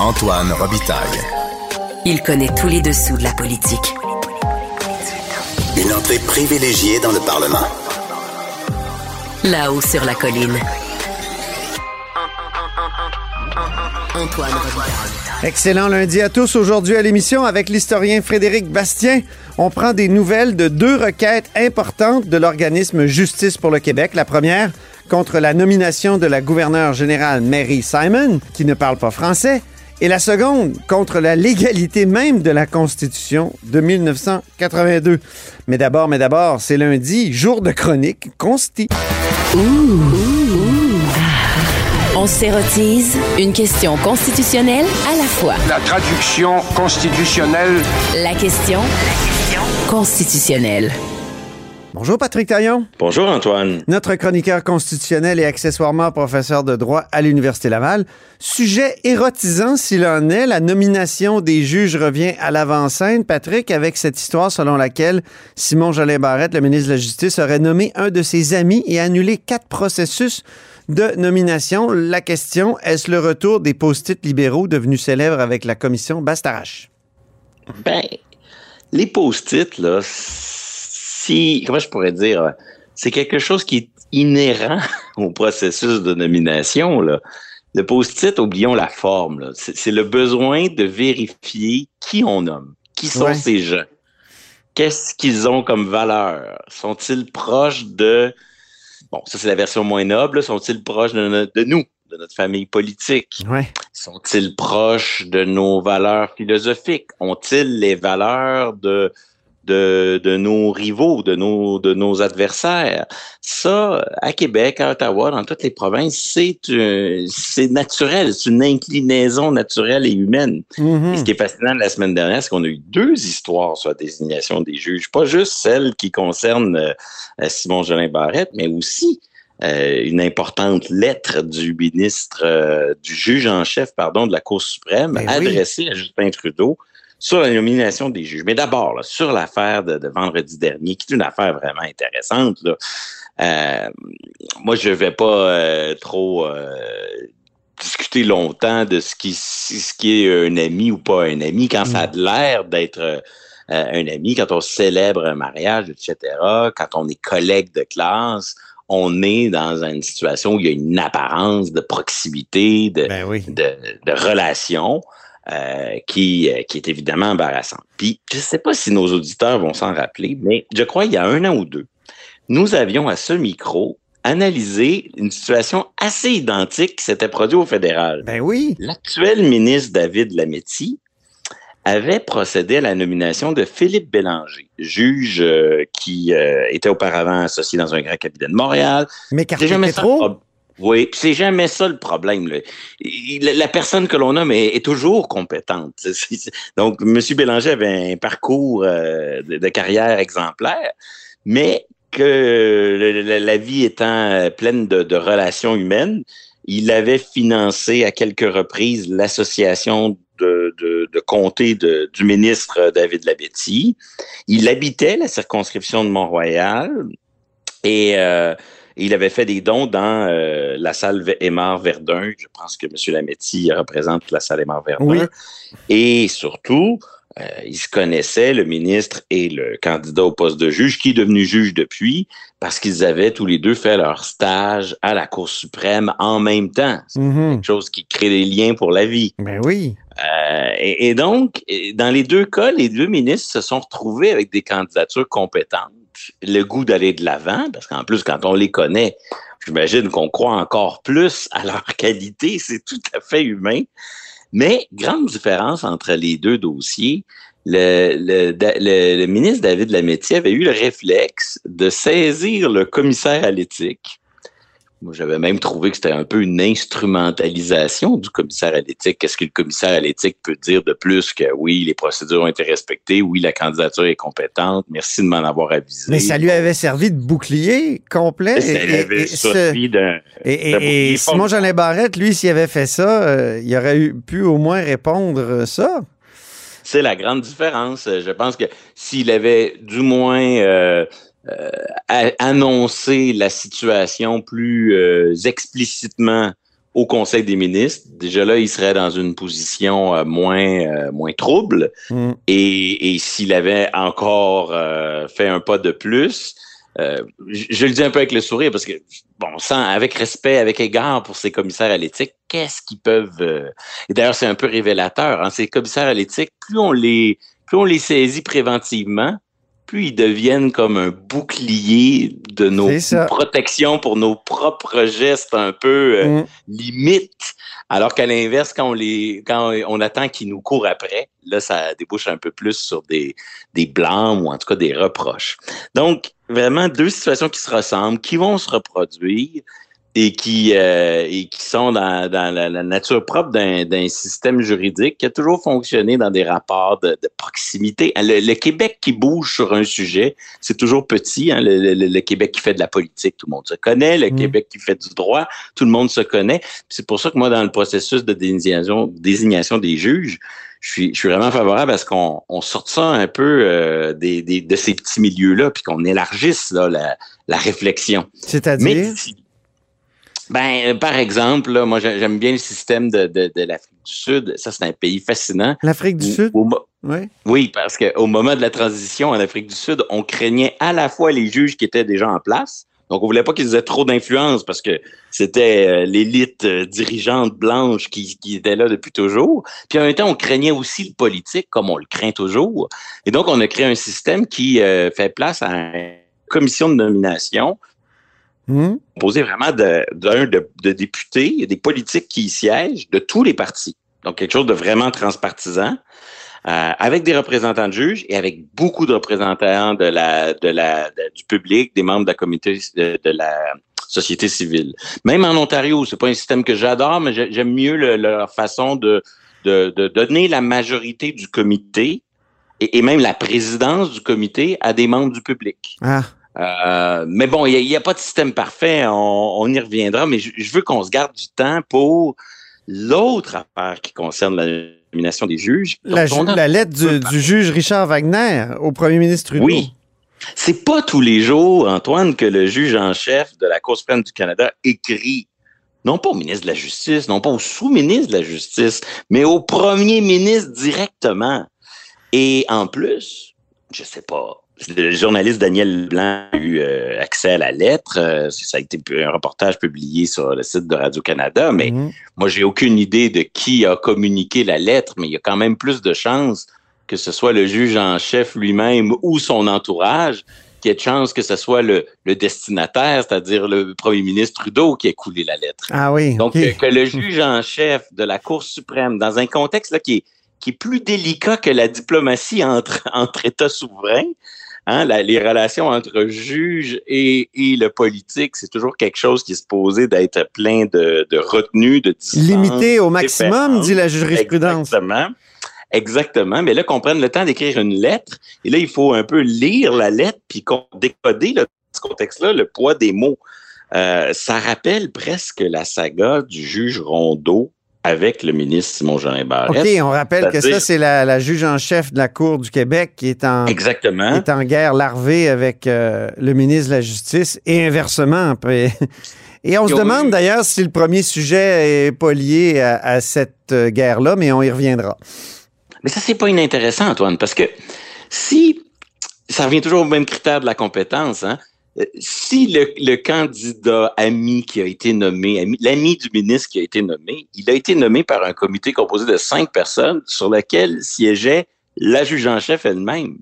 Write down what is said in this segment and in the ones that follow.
Antoine Robitaille. Il connaît tous les dessous de la politique. Une entrée privilégiée dans le Parlement. Là-haut sur la colline. Antoine Robitaille. Excellent lundi à tous. Aujourd'hui à l'émission avec l'historien Frédéric Bastien, on prend des nouvelles de deux requêtes importantes de l'organisme Justice pour le Québec. La première contre la nomination de la gouverneure générale Mary Simon, qui ne parle pas français, et la seconde contre la légalité même de la Constitution de 1982. Mais d'abord, mais d'abord, c'est lundi, jour de chronique consti. On s'érotise une question constitutionnelle à la fois. La traduction constitutionnelle. La question constitutionnelle. Bonjour Patrick Taillon. Bonjour Antoine. Notre chroniqueur constitutionnel et accessoirement professeur de droit à l'Université Laval. Sujet érotisant s'il en est, la nomination des juges revient à l'avant-scène. Patrick, avec cette histoire selon laquelle Simon Jolin Barrette, le ministre de la Justice, aurait nommé un de ses amis et annulé quatre processus de nomination. La question, est-ce le retour des post-it libéraux devenus célèbres avec la commission Bastarache? Ben, les post-it, là, si, comment je pourrais dire, c'est quelque chose qui est inhérent au processus de nomination, là. Le post-it, oublions la forme. C'est le besoin de vérifier qui on nomme, qui sont Ouais. ces gens, qu'est-ce qu'ils ont comme valeur, sont-ils proches de, bon, ça c'est la version moins noble, sont-ils proches de, no- de nous, de notre famille politique, Ouais. sont-ils proches de nos valeurs philosophiques? Ont-ils les valeurs de, de, de nos rivaux, de nos, de nos adversaires? Ça, à Québec, à Ottawa, dans toutes les provinces, c'est c'est naturel, c'est une inclinaison naturelle et humaine. Mhm. Et ce qui est fascinant la semaine dernière, c'est qu'on a eu deux histoires sur la désignation des juges. Pas juste celle qui concerne euh, Simon Jolin Barrette, mais aussi euh, une importante lettre du ministre, euh, du juge en chef, pardon, de la Cour suprême, Ben oui. adressée à Justin Trudeau sur la nomination des juges. Mais d'abord, sur l'affaire de, de vendredi dernier, qui est une affaire vraiment intéressante, là, euh, moi, je vais pas euh, trop euh, discuter longtemps de ce qui, ce qui est un ami ou pas un ami, quand ça a l'air d'être un ami, quand on célèbre un mariage, etc., quand on est collègue de classe, on est dans une situation où il y a une apparence de proximité, de, Ben oui. de, de relation euh, qui, euh, qui est évidemment embarrassante. Puis, je ne sais pas si nos auditeurs vont s'en rappeler, mais je crois il y a un an ou deux, nous avions à ce micro analysé une situation assez identique qui s'était produite au fédéral. Ben oui. L'actuel ministre David Lametti avait procédé à la nomination de Philippe Bélanger, juge euh, qui euh, était auparavant associé dans un grand cabinet de Montréal, Mais c'est Cartier Oui, c'est jamais ça le problème. La, personne que l'on nomme est, toujours compétente. Donc, M. Bélanger avait un parcours euh, de, carrière exemplaire, mais que la vie étant euh, pleine de, relations humaines, il avait financé à quelques reprises l'association de, comté du ministre David Labetti. Il habitait la circonscription de Mont-Royal et euh, il avait fait des dons dans euh, la salle Aymar Verdun. Je pense que M. Lametti représente la salle Aymar Verdun. Oui. Et surtout, euh, il se connaissait, le ministre et le candidat au poste de juge, qui est devenu juge depuis, parce qu'ils avaient tous les deux fait leur stage à la Cour suprême en même temps. C'est Mhm. quelque chose qui crée des liens pour la vie. Ben oui. Euh, et, et donc, dans les deux cas, les deux ministres se sont retrouvés avec des candidatures compétentes, le goût d'aller de l'avant, parce qu'en plus, quand on les connaît, j'imagine qu'on croit encore plus à leur qualité, c'est tout à fait humain. Mais grande différence entre les deux dossiers, le, ministre David Lametti avait eu le réflexe de saisir le commissaire à l'éthique. Moi, j'avais même trouvé que c'était un peu une instrumentalisation du commissaire à l'éthique. Qu'est-ce que le commissaire à l'éthique peut dire de plus que oui, les procédures ont été respectées, oui, la candidature est compétente, merci de m'en avoir avisé. Mais ça lui avait servi de bouclier complet. Ça et- et- avait et servi d'un- Et, et- et Simon. Jolin Barrette, lui, s'il avait fait ça, euh, il aurait eu, pu au moins répondre euh, ça. C'est la grande différence. Je pense que s'il avait du moins euh, euh, a- annoncé la situation plus euh, explicitement au Conseil des ministres, déjà là, il serait dans une position euh, moins, euh, moins trouble. Mm. Et, et s'il avait encore euh, fait un pas de plus, je, je, le dis un peu avec le sourire parce que, bon, sans, avec respect, avec égard pour ces commissaires à l'éthique, qu'est-ce qu'ils peuvent... et d'ailleurs, c'est un peu révélateur. Hein, ces commissaires à l'éthique, plus on les plus on les saisit préventivement, plus ils deviennent comme un bouclier de nos protections pour nos propres gestes un peu euh, mm. limites. Alors qu'à l'inverse, quand on les, quand on attend qu'ils nous courent après, là, ça débouche un peu plus sur des, des blancs ou en tout cas des reproches. Donc, vraiment deux situations qui se ressemblent, qui vont se reproduire et qui, euh, et qui sont dans, dans la, nature propre d'un système juridique qui a toujours fonctionné dans des rapports de, de proximité. Le, Québec qui bouge sur un sujet, c'est toujours petit. Hein, le, le, Québec qui fait de la politique, tout le monde se connaît. Le mm. Québec qui fait du droit, tout le monde se connaît. C'est pour ça que moi, dans le processus de désignation, désignation des juges, je suis, je suis vraiment favorable à ce qu'on on sorte ça un peu euh, des, des, de ces petits milieux-là, puis qu'on élargisse là, la, la réflexion. C'est-à-dire? Ben, euh, par exemple, là, moi, j'aime bien le système de, de, de l'Afrique du Sud. Ça, c'est un pays fascinant. L'Afrique du Sud? oui. Oui, parce qu'au moment de la transition en Afrique du Sud, on craignait à la fois les juges qui étaient déjà en place. Donc, on voulait pas qu'ils aient trop d'influence parce que c'était euh, l'élite euh, dirigeante blanche qui, qui était là depuis toujours. Puis en même temps, on craignait aussi le politique, comme on le craint toujours. Et donc, on a créé un système qui fait place à une commission de nomination Mmh. Composé vraiment d'un de, de, députés, des politiques qui y siègent de tous les partis. Donc, quelque chose de vraiment transpartisan, euh, avec des représentants de juges et avec beaucoup de représentants de la, de la, du public, des membres de la comité de, la société civile. Même en Ontario, c'est pas un système que j'adore, mais j'aime mieux leur façon de, de, de, donner la majorité du comité et, et, même la présidence du comité à des membres du public. Ah. Euh, mais bon, il n'y a, pas de système parfait, on, y reviendra, mais je, veux qu'on se garde du temps pour l'autre affaire qui concerne la nomination des juges. La, la lettre du, juge Richard Wagner au premier ministre Trudeau. Oui. C'est pas tous les jours, Antoine, que le juge en chef de la Cour suprême du Canada écrit non pas au ministre de la Justice, non pas au sous-ministre de la Justice, mais au premier ministre directement. Et en plus, je sais pas, le journaliste Daniel Blanc a eu euh, accès à la lettre. Euh, ça a été un reportage publié sur le site de Radio-Canada, mais mhm. moi, j'ai aucune idée de qui a communiqué la lettre, mais il y a quand même plus de chances que ce soit le juge en chef lui-même ou son entourage qu'il y ait de chances que ce soit le, destinataire, c'est-à-dire le premier ministre Trudeau qui ait coulé la lettre. Ah oui. Donc, que le juge en chef de la Cour suprême, dans un contexte là, qui, est, qui est plus délicat que la diplomatie entre, entre États souverains, Hein, les relations entre juge et, et le politique, c'est toujours quelque chose qui est supposé d'être plein de, de retenue, de Limité au maximum, dit la jurisprudence. Exactement. Exactement. Mais là, qu'on prenne le temps d'écrire une lettre, et là, il faut un peu lire la lettre, puis décoder dans ce contexte-là le poids des mots. Euh, ça rappelle presque la saga du juge Rondeau avec le ministre Simon-Jean Hébert. OK, on rappelle que ça, c'est la, juge en chef de la Cour du Québec qui est en, Exactement. est en guerre larvée avec euh, le ministre de la Justice et inversement. Après. Et on se demande d'ailleurs si le premier sujet est pas lié à, cette euh, guerre-là, mais on y reviendra. Mais ça, c'est pas inintéressant, Antoine, parce que si ça revient toujours au même critère de la compétence, hein, si le, candidat ami qui a été nommé, l'ami du ministre qui a été nommé, il a été nommé par un comité composé de cinq personnes sur lequel siégeait la juge en chef elle-même.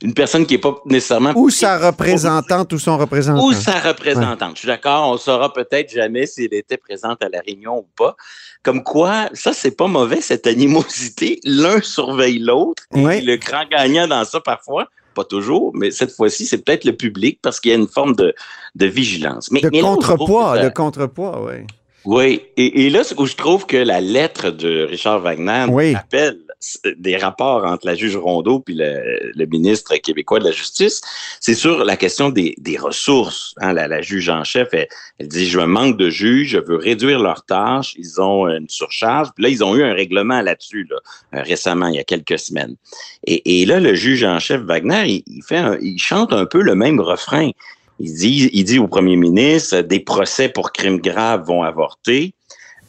Une personne qui n'est pas nécessairement... Ou sa représentante ou son représentant. Ou sa représentante. Je suis d'accord, on saura peut-être jamais s'il était présente à la réunion ou pas. Comme quoi, ça, c'est pas mauvais, cette animosité. L'un surveille l'autre. Le grand gagnant dans ça, parfois, pas toujours, mais cette fois-ci, c'est peut-être le public parce qu'il y a une forme de, de vigilance. Mais, de contrepoids, de contrepoids, oui. Oui, et, et, là, où je trouve que la lettre de Richard Wagner appelle des rapports entre la juge Rondeau puis le, ministre québécois de la Justice, c'est sur la question des, des ressources. Hein, la, la, juge en chef, elle, elle, dit, je manque de juges, je veux réduire leurs tâches, ils ont une surcharge. Puis là, ils ont eu un règlement là-dessus là, euh, récemment, il y a quelques semaines. Et, et là, le juge en chef Wagner, il, fait il chante un peu le même refrain. Il dit, il dit au premier ministre, des procès pour crimes graves vont avorter.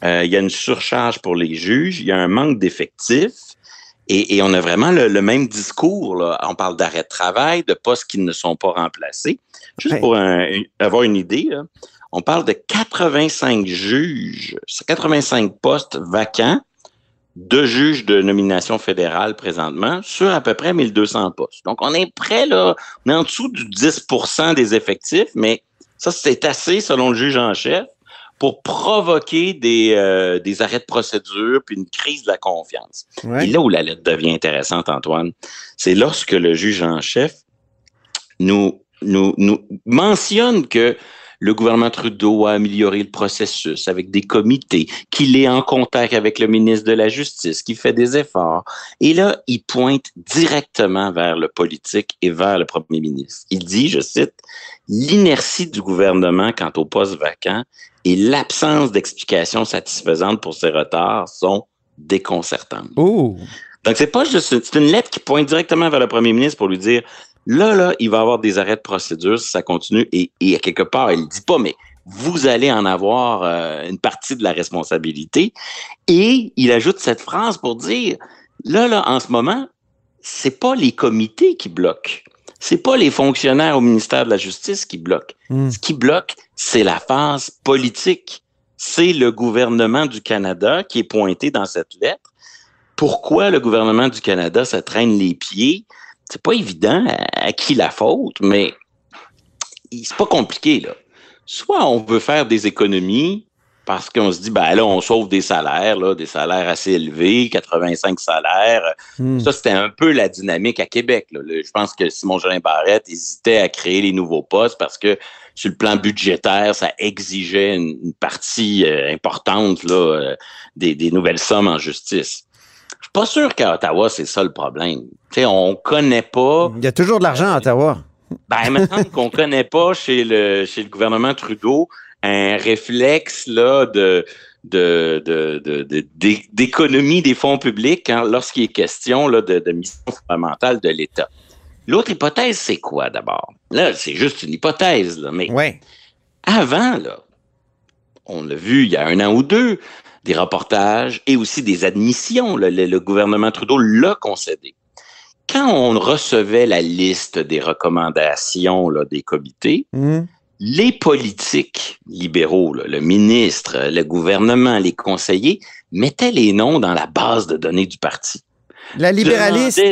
Euh, il y a une surcharge pour les juges. Il y a un manque d'effectifs. Et, on a vraiment le, même discours. Là. On parle d'arrêt de travail, de postes qui ne sont pas remplacés. Juste pour avoir une idée, on parle de 85 juges, 85 postes vacants de juges de nomination fédérale présentement sur à peu près 1200 postes. Donc, on est près, là, on est en dessous du 10% des effectifs, mais ça, c'est assez, selon le juge en chef, pour provoquer des, euh, des arrêts de procédure puis une crise de la confiance. Et là où la lettre devient intéressante, Antoine, c'est lorsque le juge en chef nous, nous, nous mentionne que le gouvernement Trudeau a amélioré le processus avec des comités, qu'il est en contact avec le ministre de la Justice, qui fait des efforts. Et là, il pointe directement vers le politique et vers le premier ministre. Il dit, je cite, l'inertie du gouvernement quant au poste vacant et l'absence d'explications satisfaisantes pour ces retards sont déconcertantes. Donc, c'est pas juste, c'est une lettre qui pointe directement vers le premier ministre pour lui dire, Là, là, il va y avoir des arrêts de procédure si ça continue. Et, et à quelque part, il ne dit pas, mais vous allez en avoir euh, une partie de la responsabilité. Et il ajoute cette phrase pour dire, là, là, en ce moment, c'est pas les comités qui bloquent. C'est pas les fonctionnaires au ministère de la Justice qui bloquent. Hmm. Ce qui bloque, c'est la phase politique. C'est le gouvernement du Canada qui est pointé dans cette lettre. Pourquoi le gouvernement du Canada se traîne les pieds? c'est pas évident à, qui la faute, mais c'est pas compliqué, là. Soit on veut faire des économies parce qu'on se dit, ben là, on sauve des salaires, là, des salaires assez élevés, 85 salaires. Hmm. Ça, c'était un peu la dynamique à Québec. je pense que Simon Jolin Barrette hésitait à créer les nouveaux postes parce que sur le plan budgétaire, ça exigeait une, partie euh, importante là, euh, des, des nouvelles sommes en justice. Je suis pas sûr qu'à Ottawa, c'est ça le problème. sais, on connaît pas. Il y a toujours de l'argent à Ottawa. Ben, maintenant qu'on connaît pas chez le, chez le gouvernement Trudeau un réflexe là, de, de, de, d'économie des fonds publics hein, lorsqu'il est question là, de, mission fondamentale de l'État. L'autre hypothèse, c'est quoi d'abord? Là, c'est juste une hypothèse, là, mais ouais. avant, là, on l'a vu il y a un an ou deux, des reportages et aussi des admissions. Le, gouvernement Trudeau l'a concédé. Quand on recevait la liste des recommandations là, des comités, mmh. Les politiques libéraux, le ministre, le gouvernement, les conseillers, mettaient les noms dans la base de données du parti. La libéraliste.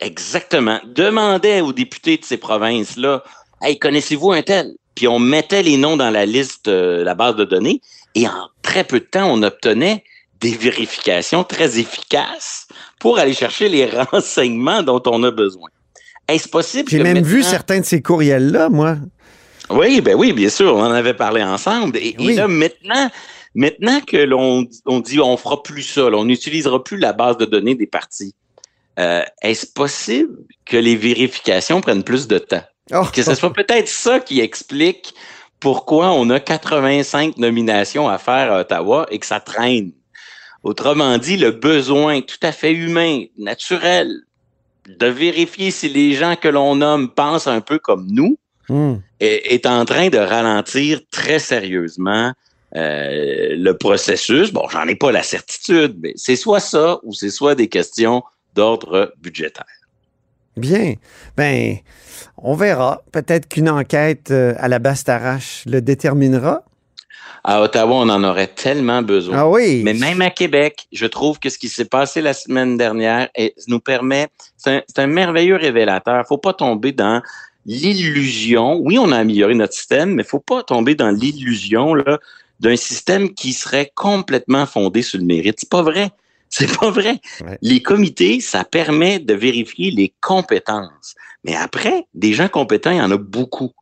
exactement. Demandait aux députés de ces provinces-là, Hey, connaissez-vous un tel? Puis on mettait les noms dans la liste, euh, la base de données, et en très peu de temps, on obtenait des vérifications très efficaces pour aller chercher les renseignements dont on a besoin. Est-ce possible J'ai même vu certains de ces courriels-là, moi. Oui, ben oui, bien sûr, on en avait parlé ensemble. Et, là, maintenant, maintenant que l'on on dit on fera plus ça, on n'utilisera plus la base de données des partis, euh, est-ce possible que les vérifications prennent plus de temps? Oh. Que ce soit peut-être ça qui explique pourquoi on a 85 nominations à faire à Ottawa et que ça traîne. Autrement dit, le besoin tout à fait humain, naturel, de vérifier si les gens que l'on nomme pensent un peu comme nous, hmm. est, en train de ralentir très sérieusement euh, le processus. Bon, j'en ai pas la certitude, mais c'est soit ça ou c'est soit des questions d'ordre budgétaire. Bien. Ben, on verra. Peut-être qu'une enquête euh, à la Bastarache le déterminera. À Ottawa, on en aurait tellement besoin. Ah oui. Mais même à Québec, je trouve que ce qui s'est passé la semaine dernière nous permet, c'est un, merveilleux révélateur. Faut pas tomber dans l'illusion. Oui, on a amélioré notre système, mais faut pas tomber dans l'illusion d'un système qui serait complètement fondé sur le mérite. C'est pas vrai. C'est pas vrai. Les comités, ça permet de vérifier les compétences. Mais après, des gens compétents, il y en a beaucoup.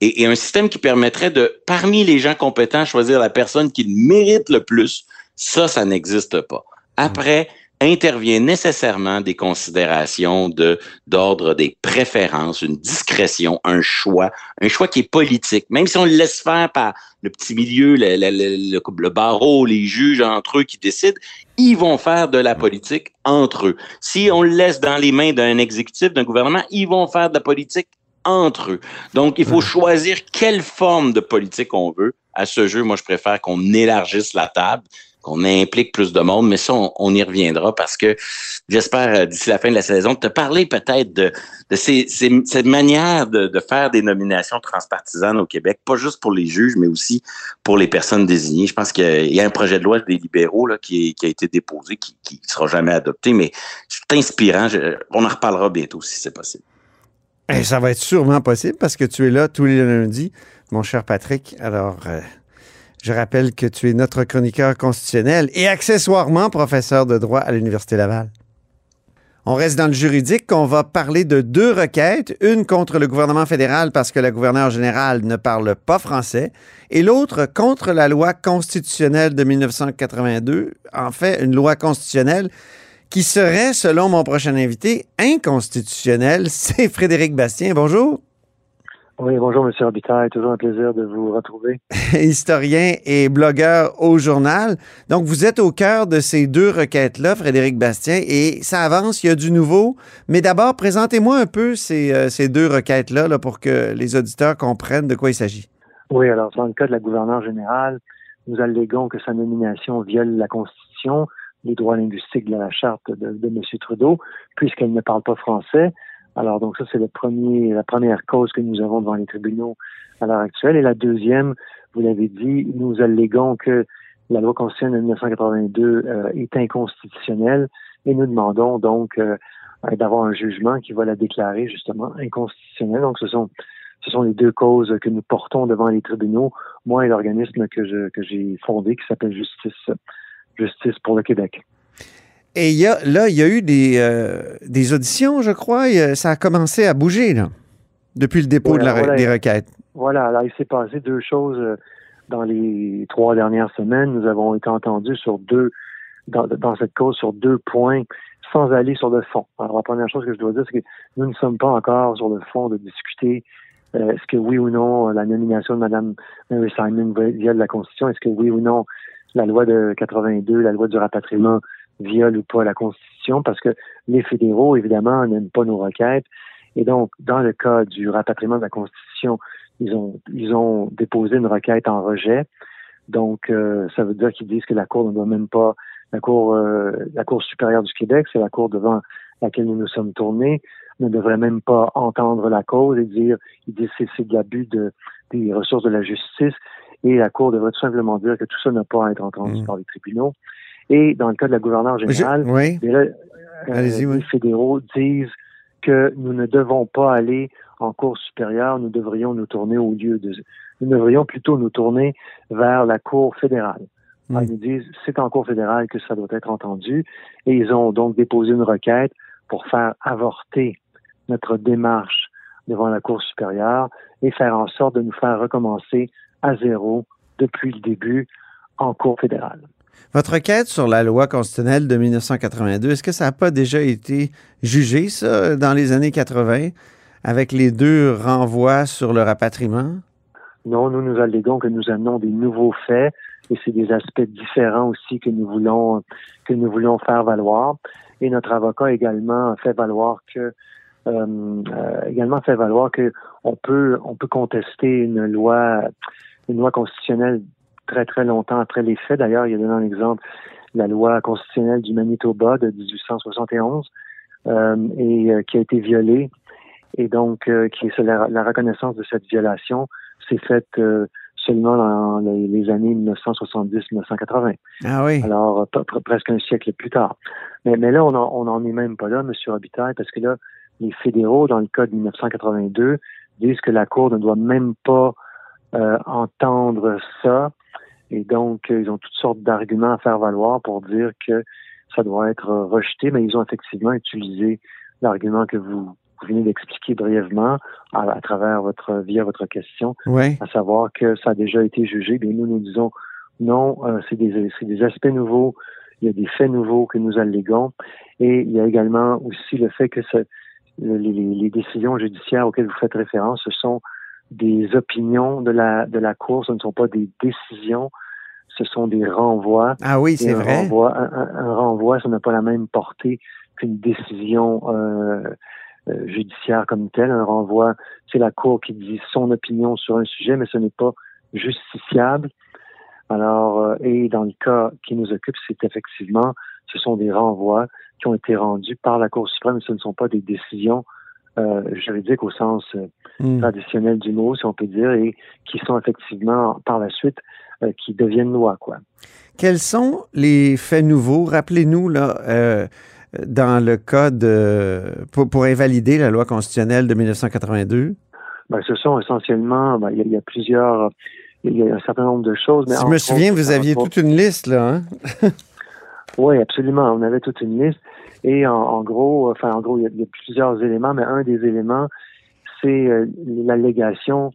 Et, un système qui permettrait de, parmi les gens compétents, choisir la personne qui mérite le plus, ça, ça n'existe pas. Après, intervient nécessairement des considérations de d'ordre des préférences, une discrétion, un choix, un choix qui est politique. Même si on le laisse faire par le petit milieu, le, le, le, barreau, les juges entre eux qui décident, ils vont faire de la politique entre eux. Si on le laisse dans les mains d'un exécutif, d'un gouvernement, ils vont faire de la politique entre eux. Donc, il faut choisir quelle forme de politique on veut. À ce jeu, moi, je préfère qu'on élargisse la table qu'on implique plus de monde, mais ça, on, y reviendra parce que j'espère, euh, d'ici la fin de la saison, te parler peut-être de, cette manière de, faire des nominations transpartisanes au Québec, pas juste pour les juges, mais aussi pour les personnes désignées. Je pense qu'il y, a un projet de loi des libéraux qui, a été déposé, qui ne sera jamais adopté, mais c'est inspirant. on en reparlera bientôt si c'est possible. Eh, ça va être sûrement possible parce que tu es là tous les lundis, mon cher Patrick. Alors, euh, je rappelle que tu es notre chroniqueur constitutionnel et accessoirement professeur de droit à l'Université Laval. On reste dans le juridique. On va parler de deux requêtes. Une contre le gouvernement fédéral parce que la gouverneure générale ne parle pas français et l'autre contre la loi constitutionnelle de 1982. En fait, une loi constitutionnelle qui serait, selon mon prochain invité, inconstitutionnelle. C'est Frédéric Bastien. Bonjour. Oui, bonjour, M. Robitaille. Toujours un plaisir de vous retrouver. Historien et blogueur au journal. Donc, vous êtes au cœur de ces deux requêtes-là, Frédéric Bastien, et ça avance, il y a du nouveau. Mais d'abord, présentez-moi un peu ces, euh, ces deux requêtes-là là, pour que les auditeurs comprennent de quoi il s'agit. Oui, alors, dans le cas de la gouverneure générale, nous allégons que sa nomination viole la Constitution, les droits linguistiques de la charte de, de M. Trudeau, puisqu'elle ne parle pas français. Alors, donc ça, c'est le premier, la première cause que nous avons devant les tribunaux à l'heure actuelle. Et la deuxième, vous l'avez dit, nous allégons que la loi constitutionnelle de 1982 euh, est inconstitutionnelle et nous demandons donc euh, d'avoir un jugement qui va la déclarer justement inconstitutionnelle. Donc, ce sont ce sont les deux causes que nous portons devant les tribunaux, moi et l'organisme que je que j'ai fondé qui s'appelle Justice Justice pour le Québec. Et y a, là, il y a eu des, euh, des auditions, je crois. ça a commencé à bouger, là, depuis le dépôt de la, des requêtes. Voilà, alors il s'est passé deux choses euh, dans les trois dernières semaines. Nous avons été entendus sur deux, dans, dans cette cause, sur deux points, sans aller sur le fond. Alors, la première chose que je dois dire, c'est que nous ne sommes pas encore sur le fond de discuter euh, est-ce que oui ou non la nomination de Mme Mary Simon viole la Constitution, est-ce que oui ou non la loi de 82, la loi du rapatriement viole ou pas la Constitution, parce que les fédéraux, évidemment, n'aiment pas nos requêtes. Et donc, dans le cas du rapatriement de la Constitution, ils ont, ils ont déposé une requête en rejet. Donc, euh, ça veut dire qu'ils disent que la Cour ne doit même pas, la Cour, euh, la Cour supérieure du Québec, c'est la Cour devant laquelle nous nous sommes tournés, ne devrait même pas entendre la cause et dire, ils disent c'est, c'est de l'abus de, des ressources de la justice. Et la Cour devrait tout simplement dire que tout ça n'a pas à être entendu mmh. par les tribunaux. Et dans le cas de la gouverneure générale, euh, les fédéraux disent que nous ne devons pas aller en cour supérieure, nous devrions nous tourner au lieu de... Nous devrions plutôt nous tourner vers la cour fédérale. Ils nous disent c'est en cour fédérale que ça doit être entendu. Et ils ont donc déposé une requête pour faire avorter notre démarche devant la cour supérieure et faire en sorte de nous faire recommencer à zéro depuis le début en cour fédérale. Votre requête sur la loi constitutionnelle de 1982, est-ce que ça n'a pas déjà été jugé, ça, dans les années 80, avec les deux renvois sur le rapatriement? Non, nous nous allégons que nous amenons des nouveaux faits et c'est des aspects différents aussi que nous voulons que nous voulons faire valoir. Et notre avocat également fait valoir que euh, euh, également fait valoir que on peut on peut contester une loi une loi constitutionnelle très, très longtemps après les faits. D'ailleurs, il y a donné un exemple, la loi constitutionnelle du Manitoba de 1871, euh, et euh, qui a été violée. Et donc, euh, qui est la, la, reconnaissance de cette violation s'est faite euh, seulement dans les, années 1970-1980. Ah oui. Alors, presque un siècle plus tard. Mais, mais là, on n'en est même pas là, M. Robitaille, parce que là, les fédéraux, dans le code 1982, disent que la Cour ne doit même pas euh, entendre ça et donc, euh, ils ont toutes sortes d'arguments à faire valoir pour dire que ça doit être rejeté, mais ils ont effectivement utilisé l'argument que vous, venez d'expliquer brièvement à, travers votre via votre question, à savoir que ça a déjà été jugé. Bien, nous nous disons non, euh, c'est des des aspects nouveaux, il y a des faits nouveaux que nous alléguons, et il y a également aussi le fait que les, les, décisions judiciaires auxquelles vous faites référence, ce sont des opinions de la de la Cour, ce ne sont pas des décisions, ce sont des renvois. Ah oui, c'est vrai. un, renvoi, ça n'a pas la même portée qu'une décision euh, euh, judiciaire comme telle. Un renvoi, c'est la Cour qui dit son opinion sur un sujet, mais ce n'est pas justiciable. Alors, euh, et dans le cas qui nous occupe, c'est effectivement, ce sont des renvois qui ont été rendus par la Cour suprême. Ce ne sont pas des décisions euh, juridiques au sens euh, Hmm. traditionnel du mot, si on peut dire, et qui sont effectivement par la suite euh, qui deviennent loi, quoi. Quels sont les faits nouveaux? Rappelez-nous, là, euh, dans le cas de, pour, pour invalider la loi constitutionnelle de 1982. Ben, ce sont essentiellement, ben, il y, a- il y a plusieurs, il y a un certain nombre de choses. Mais Si je me souviens, autres, vous aviez toute une liste, là, hein? Oui, absolument. On avait toute une liste. Et en, en gros, enfin, en gros, il y, a, y plusieurs éléments, mais un des éléments, c'est euh, l'allégation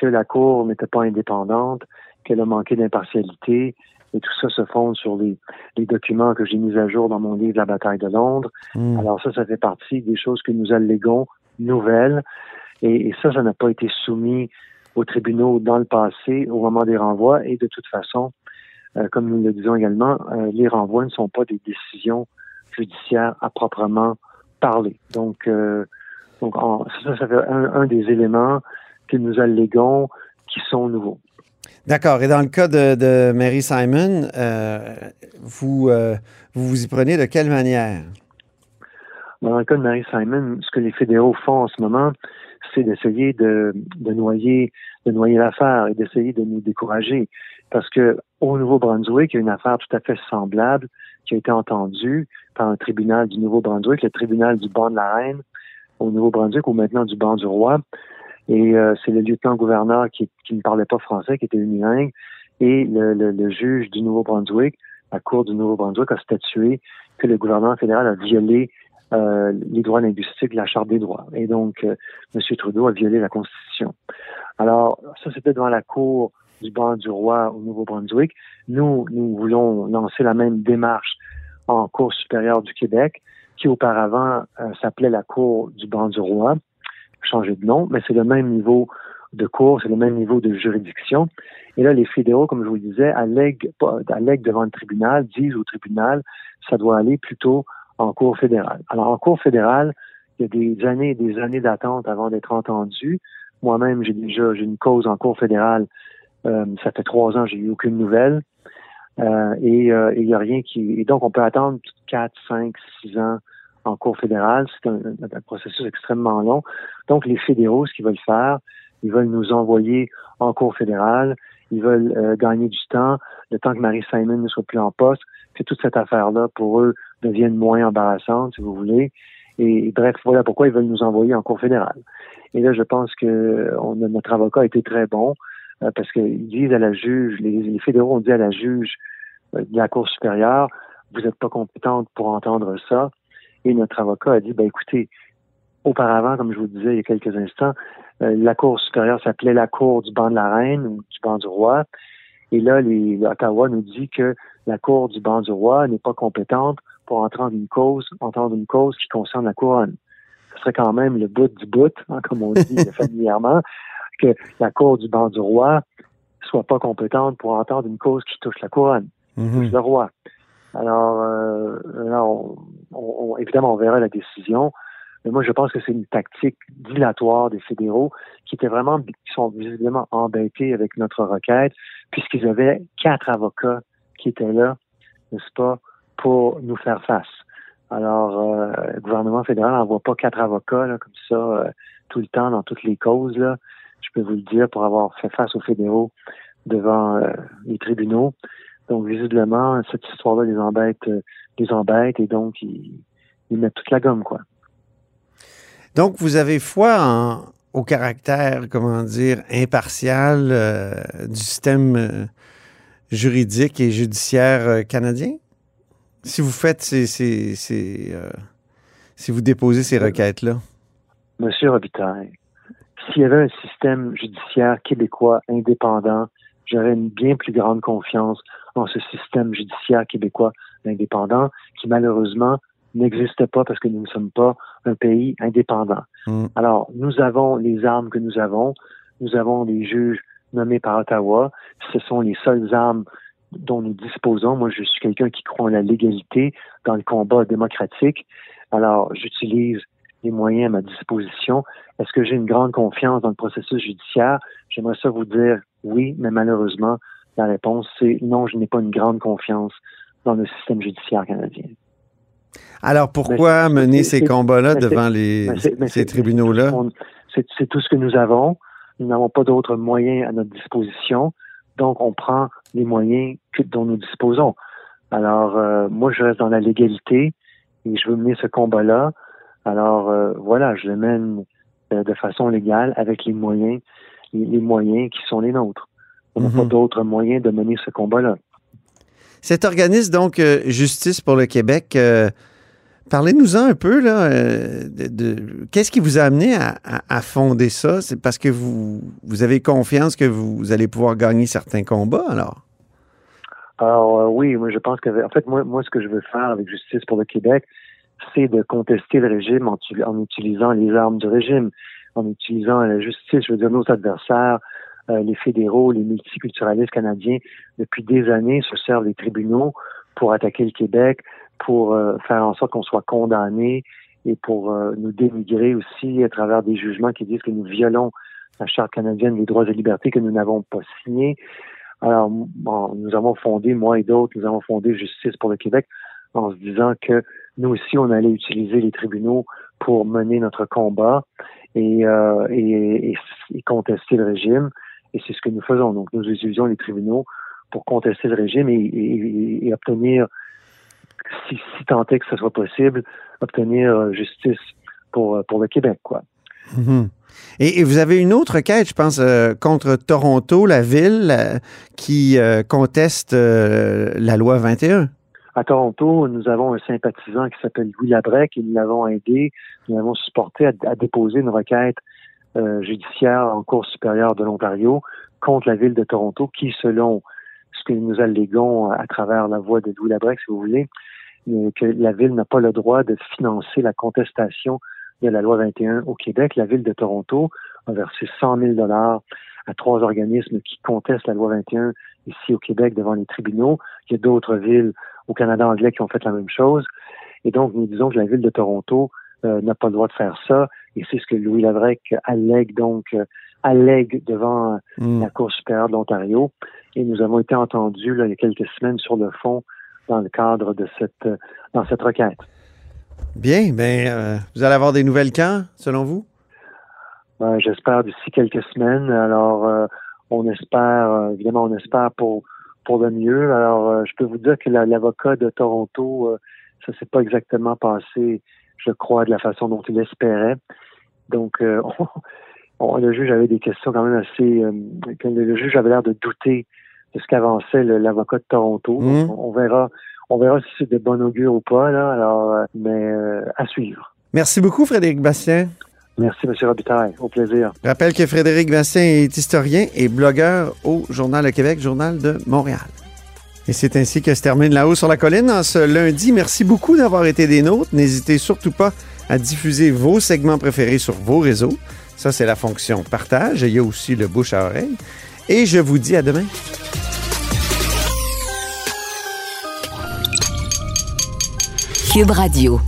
que la Cour n'était pas indépendante, qu'elle a manqué d'impartialité. Et tout ça se fonde sur les, les documents que j'ai mis à jour dans mon livre La bataille de Londres. Hmm. Alors ça, ça fait partie des choses que nous allégons nouvelles. Et, et ça, ça n'a pas été soumis aux tribunaux dans le passé au moment des renvois. Et de toute façon, euh, comme nous le disons également, euh, les renvois ne sont pas des décisions judiciaires à proprement parler. Donc, euh, donc en- ça, ça fait un, un des éléments que nous alléguons qui sont nouveaux. D'accord. Et dans le cas de, Mary Simon, euh, vous, euh, vous vous y prenez de quelle manière? Dans le cas de Mary Simon, ce que les fédéraux font en ce moment, c'est d'essayer de, de noyer, de noyer l'affaire et d'essayer de nous décourager. Parce que au Nouveau-Brunswick, il y a une affaire tout à fait semblable qui a été entendue par un tribunal du Nouveau-Brunswick, le tribunal du banc de la Reine au Nouveau-Brunswick, ou maintenant du banc du roi. Et euh, c'est le lieutenant-gouverneur qui, qui ne parlait pas français, qui était unilingue, et le, le, le juge du Nouveau-Brunswick, la Cour du Nouveau-Brunswick, a statué que le gouvernement fédéral a violé euh, les droits linguistiques, la Charte des droits. Et donc, euh, M. Trudeau a violé la Constitution. Alors, ça, c'était devant la Cour du banc du roi au Nouveau-Brunswick. Nous, nous voulons lancer la même démarche en Cour supérieure du Québec, qui auparavant euh, s'appelait la Cour du banc du roi, changé de nom, mais c'est le même niveau de cour, c'est le même niveau de juridiction. Et là, les fédéraux, comme je vous le disais, allèguent, devant le tribunal, disent au tribunal, ça doit aller plutôt en cour fédérale. Alors, en cour fédérale, il y a des années et des années d'attente avant d'être entendu. Moi-même, j'ai déjà une cause en cour fédérale. Euh, ça fait trois ans, j'ai eu aucune nouvelle. Euh, et euh, et il n'y a rien qui. Et donc, on peut attendre quatre, cinq, six ans en cour fédérale. C'est un, processus extrêmement long. Donc, les fédéraux, ce qu'ils veulent faire, ils veulent nous envoyer en cour fédérale. Ils veulent euh, gagner du temps, le temps que Marie Simon ne soit plus en poste, que toute cette affaire-là, pour eux, devienne moins embarrassante, si vous voulez. Et bref, voilà pourquoi ils veulent nous envoyer en cour fédérale. Et là, je pense que on notre avocat a été très bon euh, parce qu'ils disent à la juge, les, les fédéraux ont dit à la juge euh, de la Cour supérieure, vous n'êtes pas compétente pour entendre ça. Et notre avocat a dit, ben écoutez, auparavant, comme je vous disais il y a quelques instants, euh, la Cour supérieure s'appelait la Cour du banc de la Reine ou du banc du roi. Et là, les, l'Ottawa nous dit que la Cour du banc du roi n'est pas compétente pour entendre une cause, entendre une cause qui concerne la couronne. Ce serait quand même le bout du bout, hein, comme on dit familièrement, que la Cour du banc du roi soit pas compétente pour entendre une cause qui touche la couronne, Mhm. touche le roi. Alors, euh, on- on- évidemment, on verra la décision. Mais moi, je pense que c'est une tactique dilatoire des fédéraux qui étaient vraiment, qui sont visiblement embêtés avec notre requête, puisqu'ils avaient quatre avocats qui étaient là, n'est-ce pas, pour nous faire face. Alors, euh, le gouvernement fédéral n'envoie pas quatre avocats là, comme ça euh, tout le temps dans toutes les causes. Là. Je peux vous le dire pour avoir fait face aux fédéraux devant euh, les tribunaux. Donc, visiblement, cette histoire-là les embête, euh, les embête et donc ils, ils mettent toute la gomme, quoi. Donc, vous avez foi en- au caractère, comment dire, impartial euh, du système euh, juridique et judiciaire euh, canadien? Si vous faites ces, ces- ces, si vous déposez ces requêtes-là. Monsieur Robitaille, s'il y avait un système judiciaire québécois indépendant, j'aurais une bien plus grande confiance en ce système judiciaire québécois indépendant qui malheureusement n'existe pas parce que nous ne sommes pas un pays indépendant. Mm. Alors, nous avons les armes que nous avons. Nous avons les juges nommés par Ottawa. Ce sont les seules armes dont nous disposons. Moi, je suis quelqu'un qui croit en la légalité dans le combat démocratique. Alors, j'utilise les moyens à ma disposition. Est-ce que j'ai une grande confiance dans le processus judiciaire? J'aimerais ça vous dire oui, mais malheureusement, La réponse, c'est non, je n'ai pas une grande confiance dans le système judiciaire canadien. Alors pourquoi Mais mener ces combats-là devant les, ces tribunaux-là? C'est c'est tout ce que nous avons. Nous n'avons pas d'autres moyens à notre disposition. Donc, on prend les moyens que- dont nous disposons. Alors, euh, moi, je reste dans la légalité et je veux mener ce combat-là. Alors, euh, voilà, je le mène euh, de façon légale avec les moyens, les, les moyens qui sont les nôtres. On n'a Mhm. pas d'autres moyens de mener ce combat-là. Cet organisme, donc, euh, Justice pour le Québec, euh, parlez-nous-en un peu, là. euh, de, de- Qu'est-ce qui vous a amené à, à- à fonder ça? C'est parce que vous, vous avez confiance que vous allez pouvoir gagner certains combats, alors? Alors oui, moi je pense que en fait moi moi ce que je veux faire avec Justice pour le Québec, c'est de contester le régime en utilisant les armes du régime, en utilisant la justice, je veux dire nos adversaires, euh, les fédéraux, les multiculturalistes canadiens, depuis des années se servent des tribunaux pour attaquer le Québec, pour euh, faire en sorte qu'on soit condamné et pour euh, nous dénigrer aussi à travers des jugements qui disent que nous violons la Charte canadienne des droits et libertés que nous n'avons pas signée. Alors, bon, nous avons fondé, moi et d'autres, nous avons fondé Justice pour le Québec en se disant que nous aussi, on allait utiliser les tribunaux pour mener notre combat et, euh, et, et- et contester le régime. Et c'est ce que nous faisons. Donc, nous utilisons les tribunaux pour contester le régime et, et- et obtenir, si, si tant est que ce soit possible, obtenir euh, justice pour, euh, pour le Québec, quoi. Mhm. Et, et vous avez une autre quête, je pense, euh, contre Toronto, la ville, euh, qui euh, conteste la loi 21. À Toronto, nous avons un sympathisant qui s'appelle Louis Labrec et nous l'avons aidé, nous l'avons supporté à, à déposer une requête judiciaire en Cour supérieure de l'Ontario contre la ville de Toronto qui, selon ce que nous alléguons à travers la voix de Louis Labrec, si vous voulez, euh, que la ville n'a pas le droit de financer la contestation de la loi 21 au Québec. La ville de Toronto a versé 100 000 dollars à trois organismes qui contestent la loi 21 ici au Québec devant les tribunaux. Il y a d'autres villes au Canada anglais qui ont fait la même chose. Et donc, nous disons que la ville de Toronto euh, n'a pas le droit de faire ça. Et c'est ce que Louis Lavrec allègue donc euh, allègue devant Mm. la Cour supérieure de l'Ontario. Et nous avons été entendus là, il y a quelques semaines sur le fond dans le cadre de cette euh, dans cette requête. Bien, ben, euh, vous allez avoir des nouvelles quand, selon vous? Ben, J'espère d'ici quelques semaines. Alors, euh, on espère, euh, évidemment, on espère pour pour le mieux. Alors, je peux vous dire que la- l'avocat de Toronto, ça s'est pas exactement passé, je crois, de la façon dont il espérait. Donc, euh, on- le juge avait des questions quand même assez. euh, le, le juge avait l'air de douter de ce qu'avançait le- l'avocat de Toronto. Donc, on, verra, on verra si c'est de bon augure ou pas. Là. Alors, euh, mais euh, à suivre. Merci beaucoup, Frédéric Bastien. Merci, M. Robitaille. Au plaisir. Je rappelle que Frédéric Bastien est historien et blogueur au Journal de Québec, Journal de Montréal. Et c'est ainsi que se termine La Haut sur la Colline en ce lundi. Merci beaucoup d'avoir été des nôtres. N'hésitez surtout pas à diffuser vos segments préférés sur vos réseaux. Ça, c'est la fonction partage. Il y a aussi le bouche à oreille. Et je vous dis à demain. Cube Radio.